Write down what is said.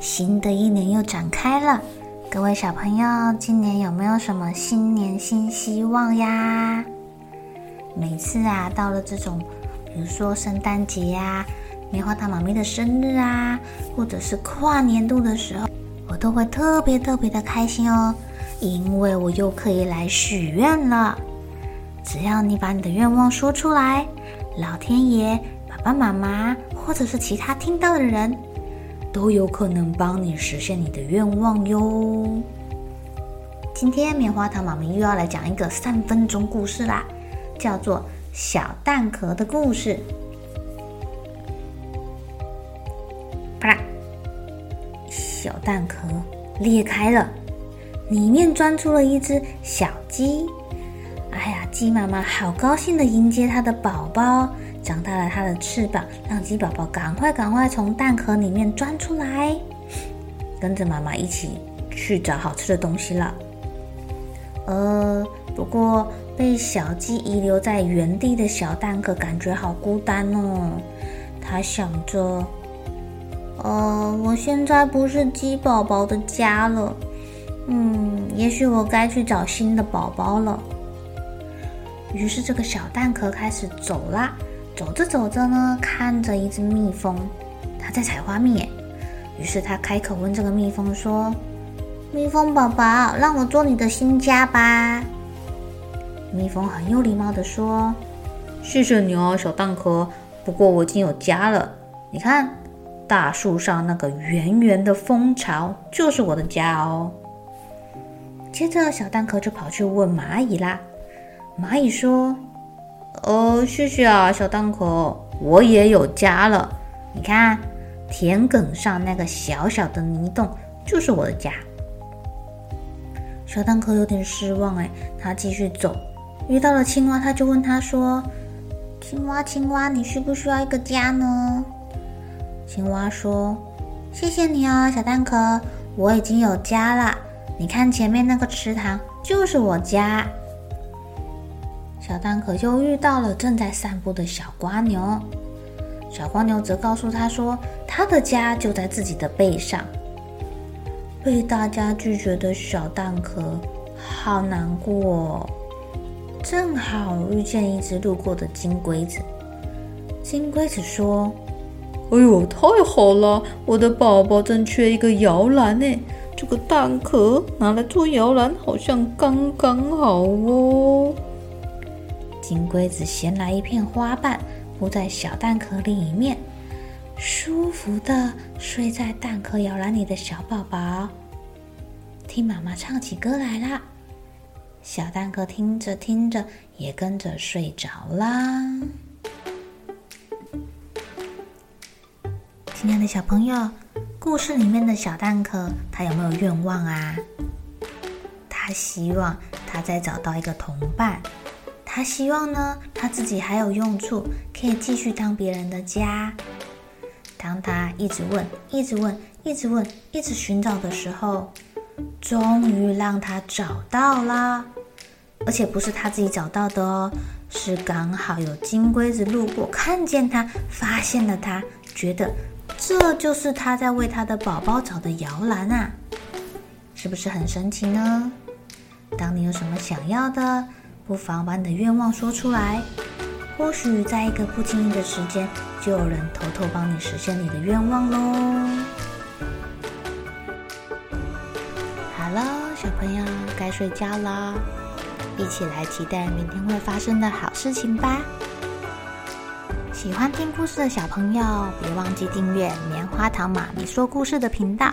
新的一年又展开了。各位小朋友，今年有没有什么新年新希望呀？每次啊，到了这种，比如说圣诞节呀、棉花糖妈咪的生日啊，或者是跨年度的时候，我都会特别特别的开心哦，因为我又可以来许愿了。只要你把你的愿望说出来，老天爷、爸爸妈妈，或者是其他听到的人，都有可能帮你实现你的愿望哟。今天棉花糖妈咪又要来讲一个三分钟故事啦，叫做《小蛋壳的故事》。啪啦，小蛋壳裂开了，里面钻出了一只小鸡。哎呀，鸡妈妈好高兴的迎接它的宝宝，长大了它的翅膀，让鸡宝宝赶快赶快从蛋壳里面钻出来，跟着妈妈一起去找好吃的东西了。呃，不过被小鸡遗留在原地的小蛋壳感觉好孤单哦。它想着，呃，我现在不是鸡宝宝的家了，嗯，也许我该去找新的宝宝了。于是，这个小蛋壳开始走啦。走着走着呢，看着一只蜜蜂，它在采花蜜。于是，它开口问这个蜜蜂说：“蜜蜂宝宝，让我做你的新家吧。”蜜蜂很有礼貌地说：“谢谢你哦，小蛋壳。不过我已经有家了。你看，大树上那个圆圆的蜂巢就是我的家哦。”接着，小蛋壳就跑去问蚂蚁啦。蚂蚁说：“哦，谢谢啊，小蛋壳，我也有家了。你看，田埂上那个小小的泥洞就是我的家。”小蛋壳有点失望，哎，他继续走，遇到了青蛙，他就问他说：“青蛙，青蛙，你需不需要一个家呢？”青蛙说：“谢谢你哦，小蛋壳，我已经有家了。你看前面那个池塘就是我家。”小蛋壳又遇到了正在散步的小蜗牛，小蜗牛则告诉他说：“他的家就在自己的背上。”被大家拒绝的小蛋壳好难过。正好遇见一只路过的金龟子，金龟子说：“哎呦，太好了！我的宝宝正缺一个摇篮呢，这个蛋壳拿来做摇篮，好像刚刚好哦。”金龟子衔来一片花瓣，铺在小蛋壳里面，舒服的睡在蛋壳摇篮里的小宝宝，听妈妈唱起歌来啦。小蛋壳听着听着，也跟着睡着啦。亲爱的小朋友，故事里面的小蛋壳，他有没有愿望啊？他希望他再找到一个同伴。他希望呢，他自己还有用处，可以继续当别人的家。当他一直问、一直问、一直问、一直寻找的时候，终于让他找到啦！而且不是他自己找到的哦，是刚好有金龟子路过，看见他，发现了他，觉得这就是他在为他的宝宝找的摇篮啊！是不是很神奇呢？当你有什么想要的，不妨把你的愿望说出来，或许在一个不经意的时间，就有人偷偷帮你实现你的愿望喽。好了，小朋友该睡觉了，一起来期待明天会发生的好事情吧。喜欢听故事的小朋友，别忘记订阅棉花糖妈咪说故事的频道。